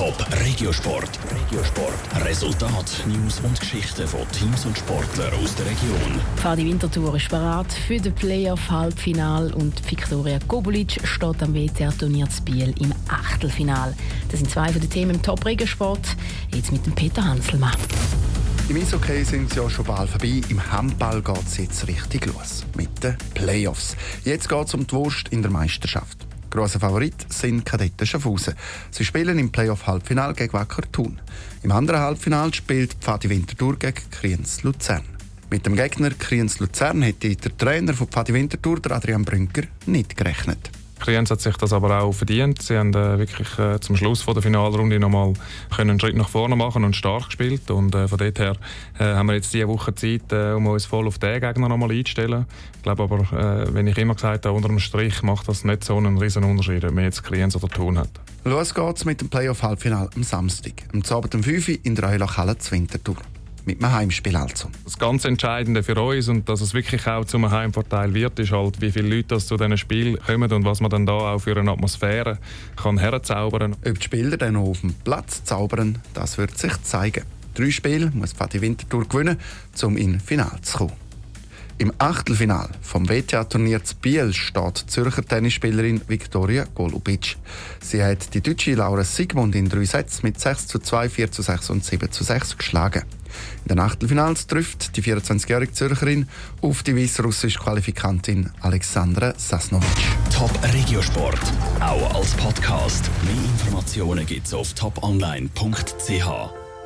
Top Regiosport. Regiosport. Resultat, News und Geschichten von Teams und Sportlern aus der Region. Fadi Winterthur ist bereit für den Playoff-Halbfinal und Viktoria Kobulic steht am WTR-Turnier Biel im Achtelfinal. Das sind zwei von den Themen im Top Regiosport. Jetzt mit dem Peter Hanselmann. Im Eishockey sind sie ja schon bald vorbei. Im Handball geht es jetzt richtig los. Mit den Playoffs. Jetzt geht es um die Wurst in der Meisterschaft. Grosser Favorit sind Kadetten Schaffhausen. Sie spielen im Playoff-Halbfinal gegen Wacker Thun. Im anderen Halbfinal spielt Pfadi Winterthur gegen Kriens Luzern. Mit dem Gegner Kriens Luzern hätte der Trainer von Pfadi Winterthur, Adrian Brünker, nicht gerechnet. Kriens hat sich das aber auch verdient. Sie haben äh, wirklich äh, zum Schluss von der Finalrunde nochmal einen Schritt nach vorne machen und stark gespielt. Und äh, von dort her äh, haben wir jetzt diese Woche Zeit, äh, um uns voll auf den Gegner nochmal einzustellen. Ich glaube aber, äh, wenn ich immer gesagt habe, unter dem Strich macht das nicht so einen riesen Unterschied, ob man jetzt Kriens oder Thun hat. Los geht's mit dem Playoff-Halbfinale am Samstag. Am Abend um 5 Uhr in der Eulachhalle zu Winterthur mit einem Heimspiel also. Das ganz Entscheidende für uns und dass es wirklich auch zum Heimvorteil wird, ist halt, wie viele Leute zu diesen Spielen kommen und was man dann da auch für eine Atmosphäre kann herzaubern. Ob die Spieler dann auf dem Platz zaubern, das wird sich zeigen. Drei Spiele muss Fatih Winterthur gewinnen, um ins Finale zu kommen. Im Achtelfinal vom WTA-Turnier zu Biel steht die Zürcher Tennisspielerin Viktoria Golubic. Sie hat die deutsche Laura Sigmund in drei Sätzen mit 6 zu 2, 4 zu 6 und 7 zu 6 geschlagen. In den Achtelfinals trifft die 24-jährige Zürcherin auf die weißrussische Qualifikantin Alexandra Sasnovic. Top Regiosport, auch als Podcast. Mehr Informationen gibt's auf toponline.ch.